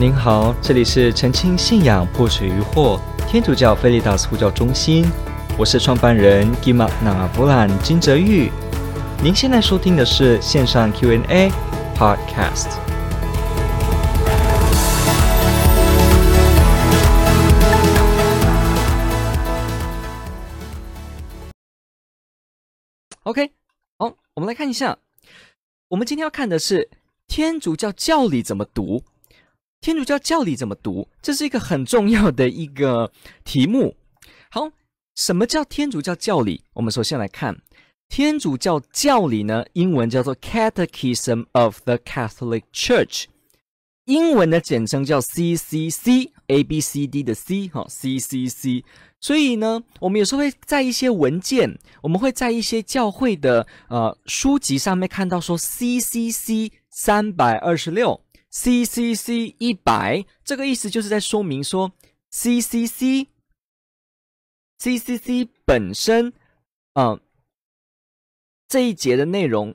您好，这里是澄清信仰破除疑惑天主教菲利达斯呼叫中心，我是创办人吉玛那弗兰金泽玉。您现在收听的是线上 Q&A Podcast。OK，好，我们来看一下，我们今天要看的是天主教教理怎么读。天主教教理怎么读？这是一个很重要的一个题目。好，什么叫天主教教理？我们首先来看天主教教理呢，英文叫做 Catechism of the Catholic Church，英文的简称叫 CCC，A B C D 的 C 哈，CCC。所以呢，我们有时候会在一些文件，我们会在一些教会的呃书籍上面看到说 CCC 三百二十六。CCC 一百，这个意思就是在说明说，CCC CCC 本身，嗯、这一节的内容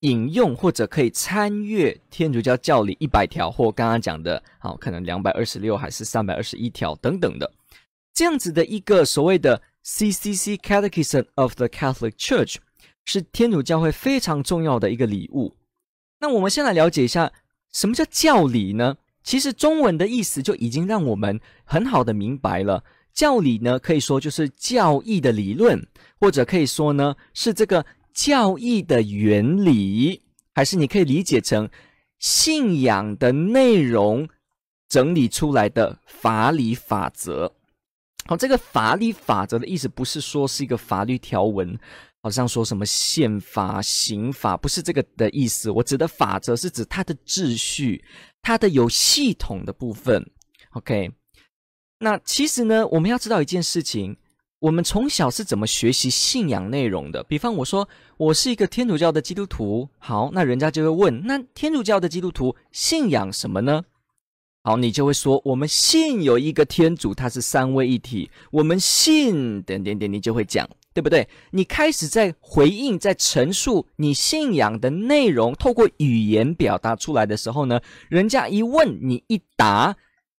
引用或者可以参阅天主教教理一百条，或刚刚讲的，好，可能两百二十六还是三百二十一条等等的，这样子的一个所谓的 CCC Catechism of the Catholic Church 是天主教会非常重要的一个礼物。那我们先来了解一下。什么叫教理呢？其实中文的意思就已经让我们很好的明白了。教理呢，可以说就是教义的理论，或者可以说呢是这个教义的原理，还是你可以理解成信仰的内容整理出来的法理法则。好，这个法理法则的意思不是说是一个法律条文。好像说什么宪法、刑法，不是这个的意思。我指的法则是指它的秩序，它的有系统的部分。OK，那其实呢，我们要知道一件事情：我们从小是怎么学习信仰内容的？比方我说我是一个天主教的基督徒，好，那人家就会问：那天主教的基督徒信仰什么呢？好，你就会说我们信有一个天主，他是三位一体。我们信点点点，你就会讲。对不对？你开始在回应，在陈述你信仰的内容，透过语言表达出来的时候呢，人家一问你一答，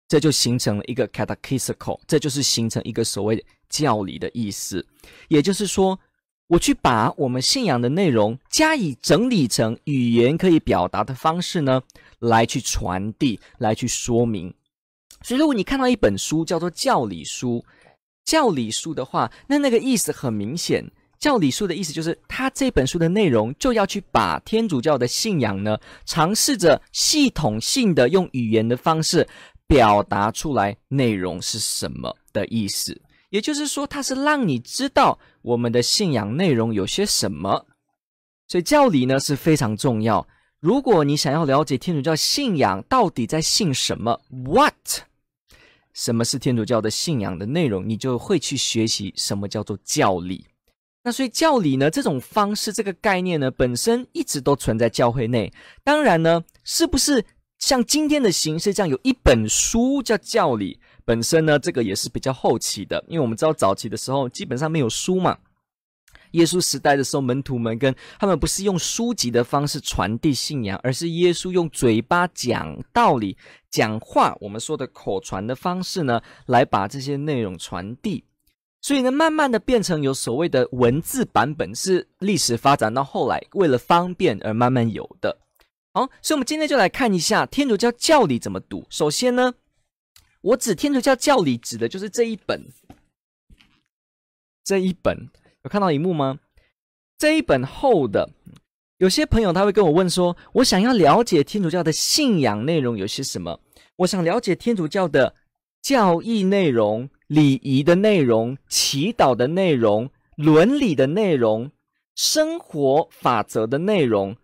这就形成了一个 catechetical，这就是形成一个所谓教理的意思。也就是说，我去把我们信仰的内容加以整理成语言可以表达的方式呢，来去传递，来去说明。所以，如果你看到一本书叫做教理书。教理书的话，那那个意思很明显。教理书的意思就是，他这本书的内容就要去把天主教的信仰呢，尝试着系统性的用语言的方式表达出来，内容是什么的意思。也就是说，它是让你知道我们的信仰内容有些什么。所以教理呢是非常重要。如果你想要了解天主教信仰到底在信什么，What？什么是天主教的信仰的内容，你就会去学习什么叫做教理。那所以教理呢，这种方式、这个概念呢，本身一直都存在教会内。当然呢，是不是像今天的形式这样，有一本书叫教理？本身呢，这个也是比较后期的，因为我们知道早期的时候基本上没有书嘛。耶稣时代的时候，门徒们跟他们不是用书籍的方式传递信仰，而是耶稣用嘴巴讲道理、讲话，我们说的口传的方式呢，来把这些内容传递。所以呢，慢慢的变成有所谓的文字版本，是历史发展到后来为了方便而慢慢有的。好，所以我们今天就来看一下天主教教理怎么读。首先呢，我指天主教教理指的就是这一本，这一本。有看到一幕吗？这一本厚的，有些朋友他会跟我问说：“我想要了解天主教的信仰内容有些什么？我想了解天主教的教义内容、礼仪的内容、祈祷的内容、伦理的内容、生活法则的内容，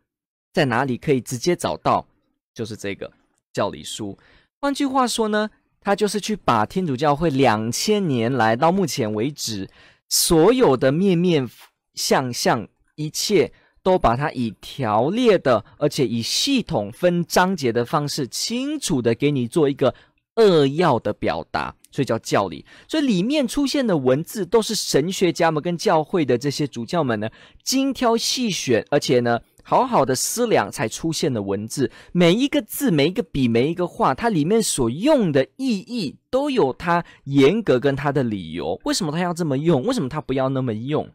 在哪里可以直接找到？就是这个教理书。换句话说呢，他就是去把天主教会两千年来到目前为止。”所有的面面相相，一切都把它以条列的，而且以系统分章节的方式，清楚的给你做一个扼要的表达，所以叫教理。所以里面出现的文字，都是神学家们跟教会的这些主教们呢，精挑细选，而且呢，好好的思量才出现的文字。每一个字、每一个笔、每一个画，它里面所用的意义都有它严格跟它的理由。为什么他要这么用？为什么他不要那么用？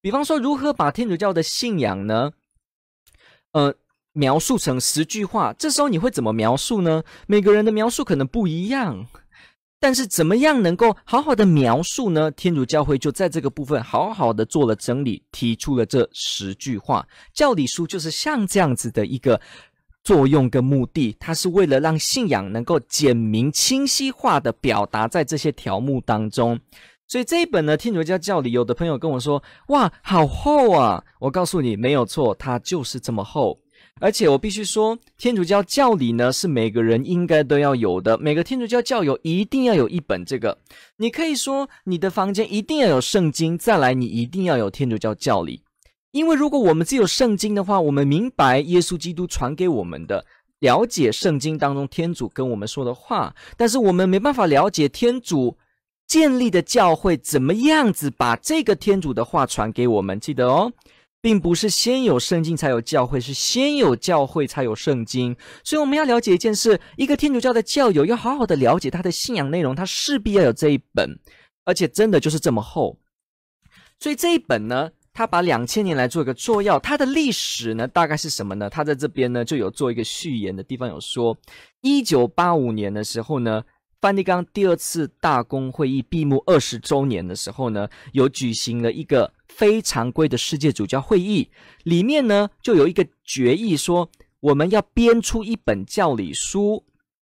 比方说，如何把天主教的信仰呢？呃，描述成十句话，这时候你会怎么描述呢？每个人的描述可能不一样。但是怎么样能够好好的描述呢？天主教会就在这个部分好好的做了整理，提出了这十句话。教理书就是像这样子的一个作用跟目的，它是为了让信仰能够简明清晰化的表达在这些条目当中。所以这一本呢，天主教教理，有的朋友跟我说：“哇，好厚啊！”我告诉你，没有错，它就是这么厚。而且我必须说，天主教教理呢，是每个人应该都要有的。每个天主教教友一定要有一本这个。你可以说，你的房间一定要有圣经，再来你一定要有天主教教理。因为如果我们只有圣经的话，我们明白耶稣基督传给我们的，了解圣经当中天主跟我们说的话，但是我们没办法了解天主建立的教会怎么样子把这个天主的话传给我们。记得哦。并不是先有圣经才有教会，是先有教会才有圣经。所以我们要了解一件事：一个天主教的教友要好好的了解他的信仰内容，他势必要有这一本，而且真的就是这么厚。所以这一本呢，他把两千年来做一个作要，它的历史呢，大概是什么呢？他在这边呢就有做一个序言的地方，有说，一九八五年的时候呢。梵蒂冈第二次大公会议闭幕二十周年的时候呢，有举行了一个非常规的世界主教会议，里面呢就有一个决议说，我们要编出一本教理书。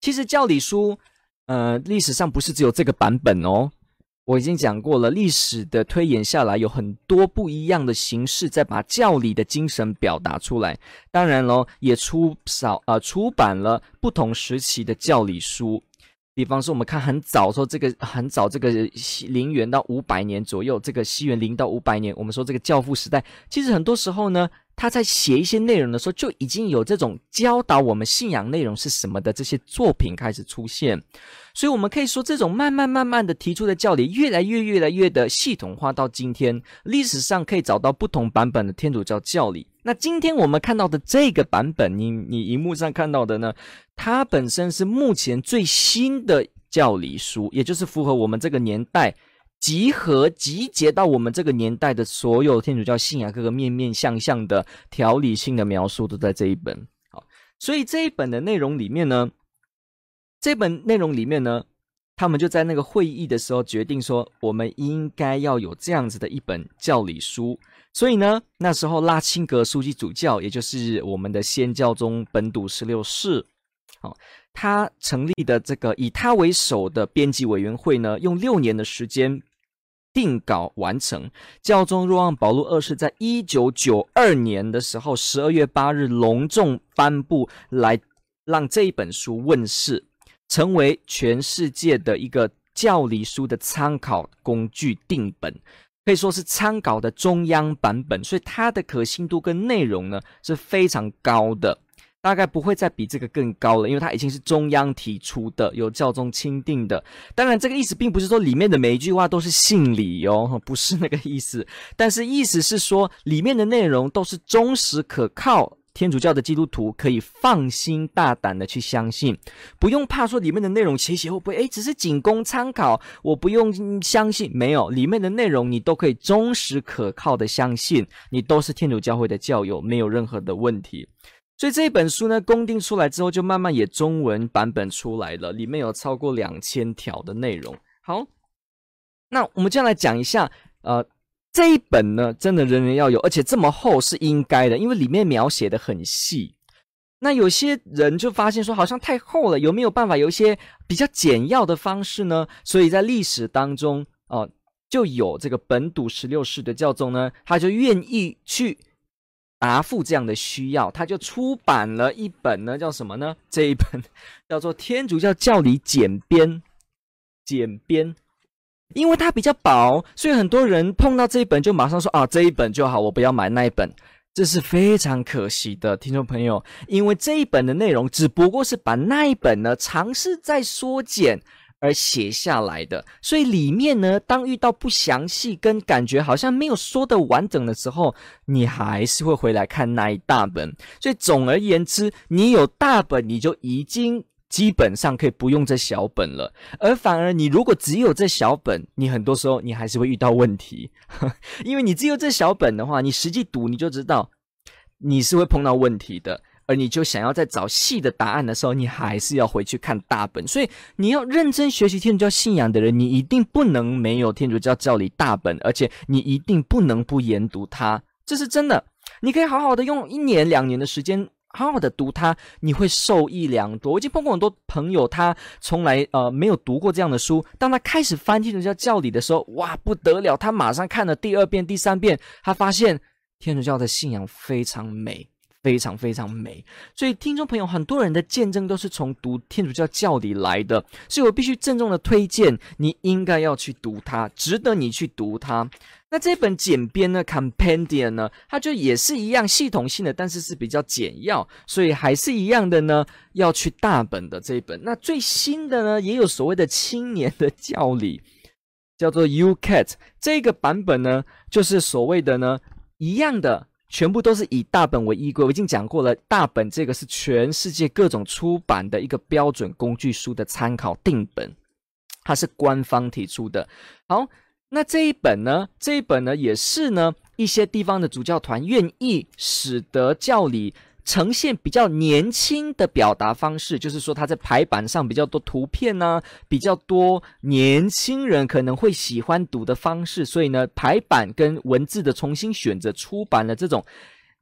其实教理书，呃，历史上不是只有这个版本哦。我已经讲过了，历史的推演下来，有很多不一样的形式在把教理的精神表达出来。当然喽，也出少呃出版了不同时期的教理书。比方说，我们看很早说这个很早，这个零元到五百年左右，这个西元零到五百年，我们说这个教父时代，其实很多时候呢，他在写一些内容的时候，就已经有这种教导我们信仰内容是什么的这些作品开始出现。所以，我们可以说，这种慢慢慢慢的提出的教理，越来越越来越的系统化，到今天历史上可以找到不同版本的天主教教理。那今天我们看到的这个版本，你你荧幕上看到的呢，它本身是目前最新的教理书，也就是符合我们这个年代，集合集结到我们这个年代的所有天主教信仰各个面面相向的条理性的描述，都在这一本。好，所以这一本的内容里面呢。这本内容里面呢，他们就在那个会议的时候决定说，我们应该要有这样子的一本教理书。所以呢，那时候拉钦格枢机主教，也就是我们的先教宗本笃十六世，好，他成立的这个以他为首的编辑委员会呢，用六年的时间定稿完成。教宗若望保禄二世在一九九二年的时候，十二月八日隆重颁布，来让这一本书问世。成为全世界的一个教理书的参考工具定本，可以说是参考的中央版本，所以它的可信度跟内容呢是非常高的，大概不会再比这个更高了，因为它已经是中央提出的，有教宗钦定的。当然，这个意思并不是说里面的每一句话都是信理哦，不是那个意思，但是意思是说里面的内容都是忠实可靠。天主教的基督徒可以放心大胆的去相信，不用怕说里面的内容写写会不会诶，只是仅供参考，我不用相信。没有，里面的内容你都可以忠实可靠的相信，你都是天主教会的教友，没有任何的问题。所以这一本书呢，公定出来之后，就慢慢也中文版本出来了，里面有超过两千条的内容。好，那我们接下来讲一下，呃。这一本呢，真的人人要有，而且这么厚是应该的，因为里面描写的很细。那有些人就发现说，好像太厚了，有没有办法有一些比较简要的方式呢？所以在历史当中，哦、呃，就有这个本笃十六世的教宗呢，他就愿意去答复这样的需要，他就出版了一本呢，叫什么呢？这一本叫做《天主教教理简编》，简编。因为它比较薄，所以很多人碰到这一本就马上说啊，这一本就好，我不要买那一本，这是非常可惜的，听众朋友。因为这一本的内容只不过是把那一本呢尝试再缩减，而写下来的。所以里面呢，当遇到不详细跟感觉好像没有说的完整的时候，你还是会回来看那一大本。所以总而言之，你有大本，你就已经。基本上可以不用这小本了，而反而你如果只有这小本，你很多时候你还是会遇到问题，因为你只有这小本的话，你实际读你就知道你是会碰到问题的，而你就想要再找细的答案的时候，你还是要回去看大本。所以你要认真学习天主教信仰的人，你一定不能没有天主教教理大本，而且你一定不能不研读它，这是真的。你可以好好的用一年两年的时间。好好的读它，你会受益良多。我已经碰过很多朋友，他从来呃没有读过这样的书，当他开始翻天主教教理的时候，哇，不得了！他马上看了第二遍、第三遍，他发现天主教的信仰非常美，非常非常美。所以听众朋友，很多人的见证都是从读天主教教理来的，所以我必须郑重的推荐，你应该要去读它，值得你去读它。那这本简编呢，Compendium 呢，它就也是一样系统性的，但是是比较简要，所以还是一样的呢，要去大本的这一本。那最新的呢，也有所谓的青年的教理，叫做 Ucat 这个版本呢，就是所谓的呢，一样的，全部都是以大本为依归。我已经讲过了，大本这个是全世界各种出版的一个标准工具书的参考定本，它是官方提出的。好。那这一本呢？这一本呢，也是呢，一些地方的主教团愿意使得教理呈现比较年轻的表达方式，就是说他在排版上比较多图片呢，比较多年轻人可能会喜欢读的方式，所以呢，排版跟文字的重新选择出版了这种。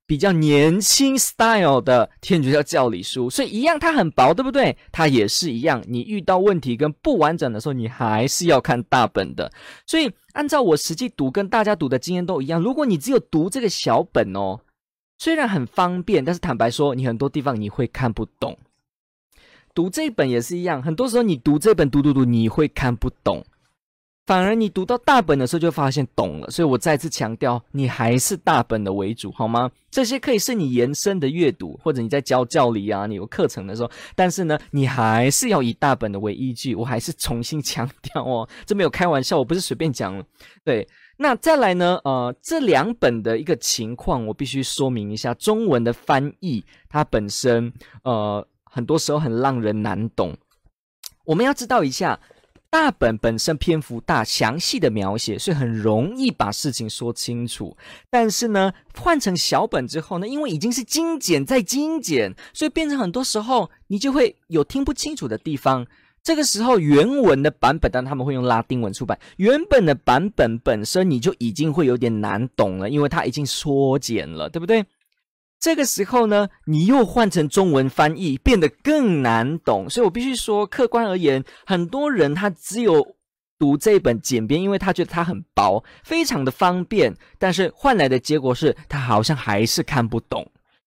比较年轻 style 的天主教教理书，所以一样，它很薄，对不对？它也是一样，你遇到问题跟不完整的时候，你还是要看大本的。所以，按照我实际读跟大家读的经验都一样。如果你只有读这个小本哦，虽然很方便，但是坦白说，你很多地方你会看不懂。读这本也是一样，很多时候你读这本读读读，你会看不懂。反而你读到大本的时候，就发现懂了。所以我再次强调，你还是大本的为主，好吗？这些可以是你延伸的阅读，或者你在教教理啊，你有课程的时候。但是呢，你还是要以大本的为依据。我还是重新强调哦，这没有开玩笑，我不是随便讲。对，那再来呢？呃，这两本的一个情况，我必须说明一下。中文的翻译，它本身呃，很多时候很让人难懂。我们要知道一下。大本本身篇幅大，详细的描写，所以很容易把事情说清楚。但是呢，换成小本之后呢，因为已经是精简再精简，所以变成很多时候你就会有听不清楚的地方。这个时候原文的版本，当他们会用拉丁文出版，原本的版本本身你就已经会有点难懂了，因为它已经缩减了，对不对？这个时候呢，你又换成中文翻译，变得更难懂。所以我必须说，客观而言，很多人他只有读这本简编，因为他觉得它很薄，非常的方便。但是换来的结果是他好像还是看不懂。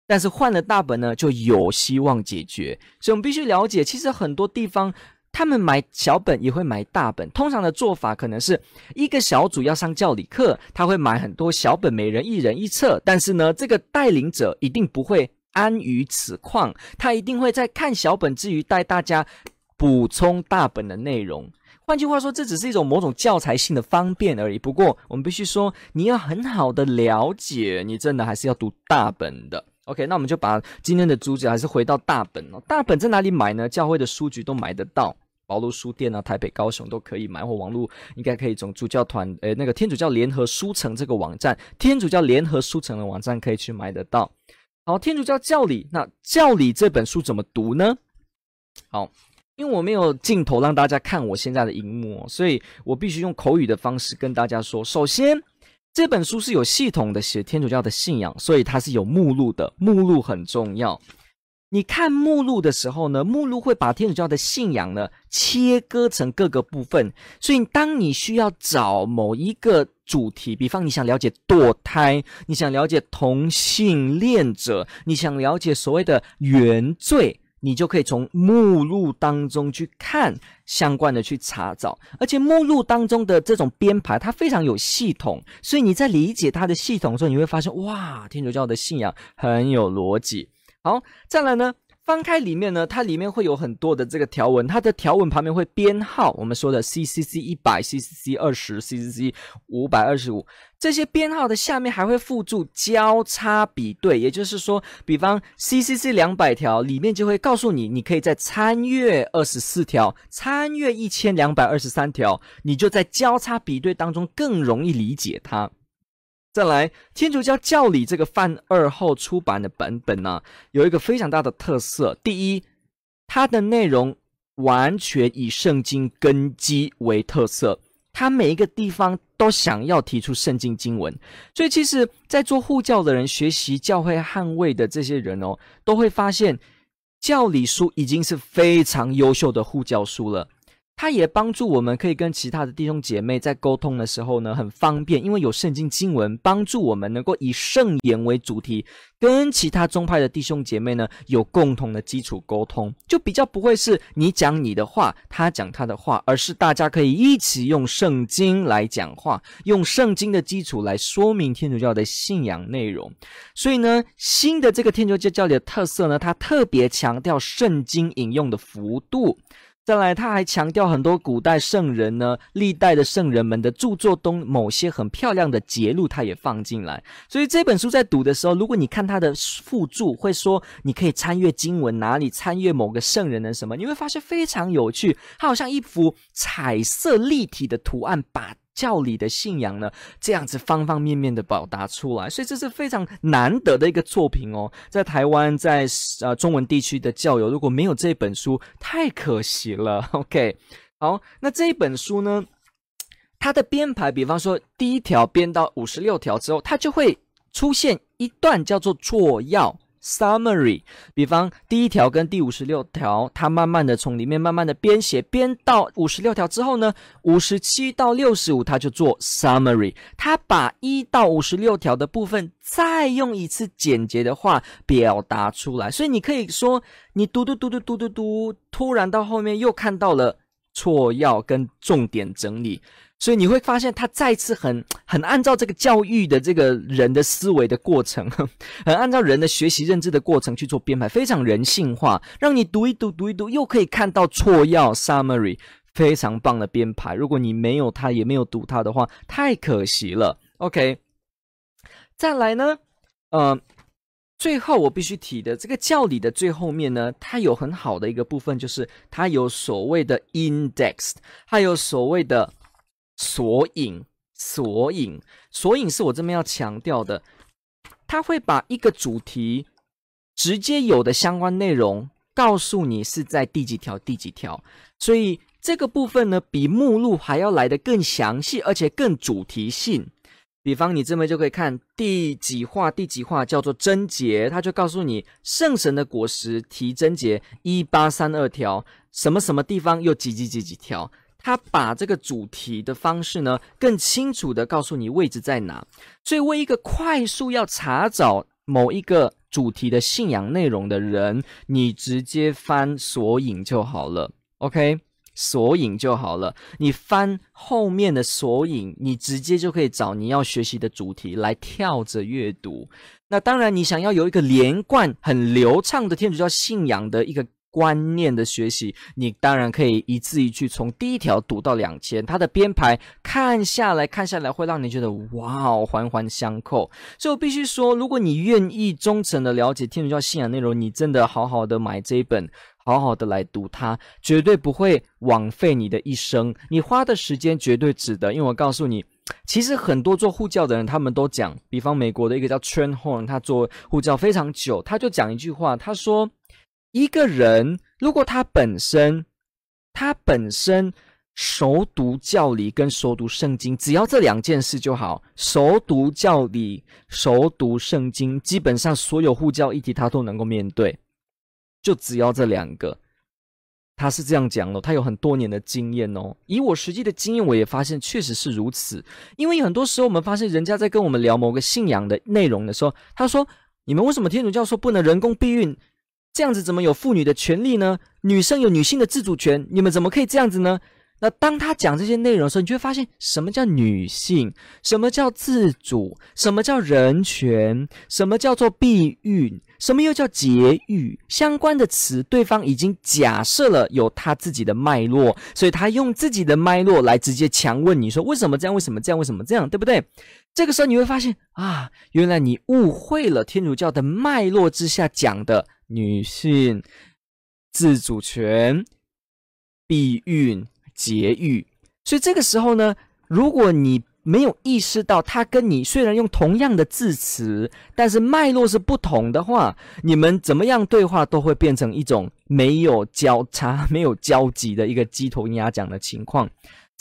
但是换了大本呢，就有希望解决。所以我们必须了解，其实很多地方。他们买小本也会买大本，通常的做法可能是一个小组要上教理课，他会买很多小本，每人一人一册。但是呢，这个带领者一定不会安于此况，他一定会在看小本之余带大家补充大本的内容。换句话说，这只是一种某种教材性的方便而已。不过，我们必须说，你要很好的了解，你真的还是要读大本的。OK，那我们就把今天的主旨还是回到大本哦。大本在哪里买呢？教会的书局都买得到。宝路书店啊，台北、高雄都可以买，或网络应该可以从主教团，诶，那个天主教联合书城这个网站，天主教联合书城的网站可以去买得到。好，天主教教理，那教理这本书怎么读呢？好，因为我没有镜头让大家看我现在的荧幕，所以我必须用口语的方式跟大家说。首先，这本书是有系统的写天主教的信仰，所以它是有目录的，目录很重要。你看目录的时候呢，目录会把天主教的信仰呢切割成各个部分，所以当你需要找某一个主题，比方你想了解堕胎，你想了解同性恋者，你想了解所谓的原罪，你就可以从目录当中去看相关的去查找，而且目录当中的这种编排它非常有系统，所以你在理解它的系统的时候，你会发现哇，天主教的信仰很有逻辑。好，再来呢，翻开里面呢，它里面会有很多的这个条文，它的条文旁边会编号，我们说的 CCC 一百、CCC 二十、CCC 五百二十五，这些编号的下面还会附注交叉比对，也就是说，比方 CCC 两百条里面就会告诉你，你可以再参阅二十四条，参阅一千两百二十三条，你就在交叉比对当中更容易理解它。再来，《天主教教理》这个范二后出版的版本呢，有一个非常大的特色。第一，它的内容完全以圣经根基为特色，它每一个地方都想要提出圣经经文。所以，其实，在做护教的人学习教会捍卫的这些人哦，都会发现教理书已经是非常优秀的护教书了。它也帮助我们可以跟其他的弟兄姐妹在沟通的时候呢，很方便，因为有圣经经文帮助我们能够以圣言为主题，跟其他宗派的弟兄姐妹呢有共同的基础沟通，就比较不会是你讲你的话，他讲他的话，而是大家可以一起用圣经来讲话，用圣经的基础来说明天主教的信仰内容。所以呢，新的这个天主教教理的特色呢，它特别强调圣经引用的幅度。再来，他还强调很多古代圣人呢，历代的圣人们的著作中某些很漂亮的节录，他也放进来。所以这本书在读的时候，如果你看他的附注，会说你可以参阅经文哪里，参阅某个圣人的什么，你会发现非常有趣，它好像一幅彩色立体的图案，把。教理的信仰呢，这样子方方面面的表达出来，所以这是非常难得的一个作品哦。在台湾，在呃中文地区的教友，如果没有这本书，太可惜了。OK，好，那这一本书呢，它的编排，比方说第一条编到五十六条之后，它就会出现一段叫做作要。Summary，比方第一条跟第五十六条，它慢慢的从里面慢慢的编写，编到五十六条之后呢，五十七到六十五，它就做 Summary，它把一到五十六条的部分再用一次简洁的话表达出来，所以你可以说，你读读读读读读读，突然到后面又看到了错要跟重点整理。所以你会发现，他再次很很按照这个教育的这个人的思维的过程，很按照人的学习认知的过程去做编排，非常人性化，让你读一读读一读，又可以看到错要 summary，非常棒的编排。如果你没有他，也没有读他的话，太可惜了。OK，再来呢，呃，最后我必须提的这个教理的最后面呢，它有很好的一个部分，就是它有所谓的 index，还有所谓的。索引，索引，索引是我这边要强调的。他会把一个主题直接有的相关内容告诉你是在第几条、第几条，所以这个部分呢，比目录还要来的更详细，而且更主题性。比方你这边就可以看第几话、第几话叫做贞节，他就告诉你圣神的果实提贞节一八三二条，什么什么地方又几几几几条。他把这个主题的方式呢，更清楚地告诉你位置在哪。所以，为一个快速要查找某一个主题的信仰内容的人，你直接翻索引就好了。OK，索引就好了。你翻后面的索引，你直接就可以找你要学习的主题来跳着阅读。那当然，你想要有一个连贯、很流畅的天主教信仰的一个。观念的学习，你当然可以一字一句从第一条读到两千，它的编排看下来看下来会让你觉得哇哦，环环相扣。所以我必须说，如果你愿意忠诚的了解天主教信仰内容，你真的好好的买这一本，好好的来读它，绝对不会枉费你的一生。你花的时间绝对值得，因为我告诉你，其实很多做护教的人，他们都讲，比方美国的一个叫 Trenholm，他做护教非常久，他就讲一句话，他说。一个人如果他本身，他本身熟读教理跟熟读圣经，只要这两件事就好。熟读教理，熟读圣经，基本上所有护教议题他都能够面对。就只要这两个，他是这样讲的。他有很多年的经验哦。以我实际的经验，我也发现确实是如此。因为很多时候我们发现，人家在跟我们聊某个信仰的内容的时候，他说：“你们为什么天主教说不能人工避孕？”这样子怎么有妇女的权利呢？女生有女性的自主权，你们怎么可以这样子呢？那当他讲这些内容的时候，你就会发现什么叫女性，什么叫自主，什么叫人权，什么叫做避孕，什么又叫节育？相关的词，对方已经假设了有他自己的脉络，所以他用自己的脉络来直接强问你说为什么这样？为什么这样？为什么这样？对不对？这个时候你会发现啊，原来你误会了天主教的脉络之下讲的女性自主权、避孕、节育。所以这个时候呢，如果你没有意识到他跟你虽然用同样的字词，但是脉络是不同的话，你们怎么样对话都会变成一种没有交叉、没有交集的一个鸡同鸭讲的情况。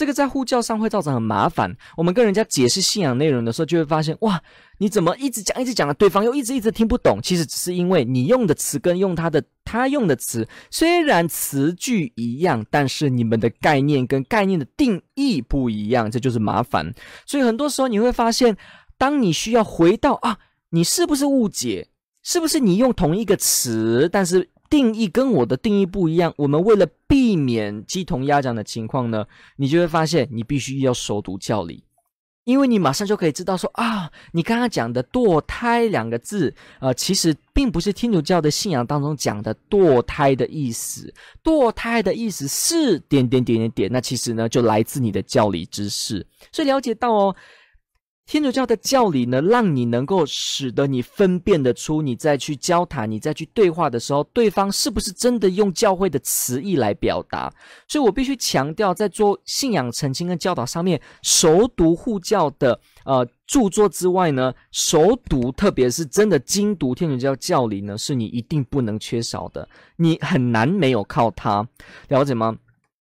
这个在护教上会造成很麻烦。我们跟人家解释信仰内容的时候，就会发现，哇，你怎么一直讲、一直讲的，对方又一直一直听不懂。其实只是因为你用的词跟用他的他用的词，虽然词句一样，但是你们的概念跟概念的定义不一样，这就是麻烦。所以很多时候你会发现，当你需要回到啊，你是不是误解？是不是你用同一个词，但是？定义跟我的定义不一样，我们为了避免鸡同鸭讲的情况呢，你就会发现你必须要熟读教理，因为你马上就可以知道说啊，你刚刚讲的堕胎两个字，呃，其实并不是天主教的信仰当中讲的堕胎的意思，堕胎的意思是点点点点点，那其实呢就来自你的教理知识，所以了解到哦。天主教的教理呢，让你能够使得你分辨得出，你再去交谈、你再去对话的时候，对方是不是真的用教会的词义来表达。所以我必须强调，在做信仰澄清跟教导上面，熟读护教的呃著作之外呢，熟读特别是真的精读天主教教理呢，是你一定不能缺少的。你很难没有靠它，了解吗？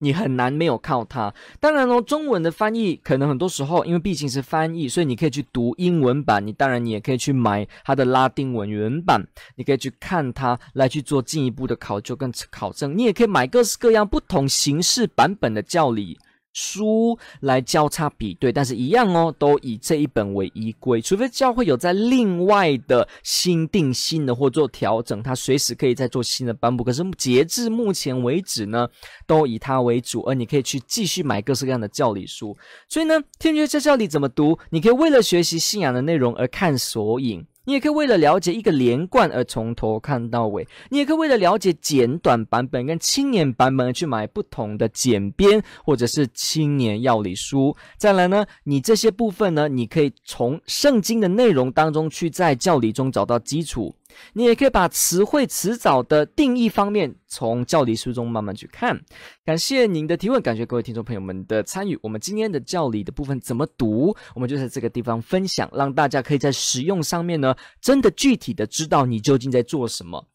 你很难没有靠它。当然哦，中文的翻译可能很多时候，因为毕竟是翻译，所以你可以去读英文版。你当然你也可以去买它的拉丁文原版，你可以去看它来去做进一步的考究跟考证。你也可以买各式各样不同形式版本的教理。书来交叉比对，但是一样哦，都以这一本为依归。除非教会有在另外的新定新的或做调整，它随时可以再做新的颁布。可是截至目前为止呢，都以它为主。而你可以去继续买各式各样的教理书。所以呢，天主教教理怎么读？你可以为了学习信仰的内容而看索引。你也可以为了了解一个连贯而从头看到尾，你也可以为了了解简短版本跟青年版本而去买不同的简编或者是青年要理书。再来呢，你这些部分呢，你可以从圣经的内容当中去在教理中找到基础。你也可以把词汇词藻的定义方面从教理书中慢慢去看。感谢您的提问，感谢各位听众朋友们的参与。我们今天的教理的部分怎么读？我们就在这个地方分享，让大家可以在使用上面呢，真的具体的知道你究竟在做什么。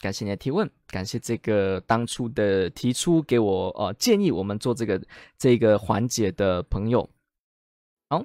感谢你的提问，感谢这个当初的提出给我呃建议，我们做这个这个环节的朋友。好。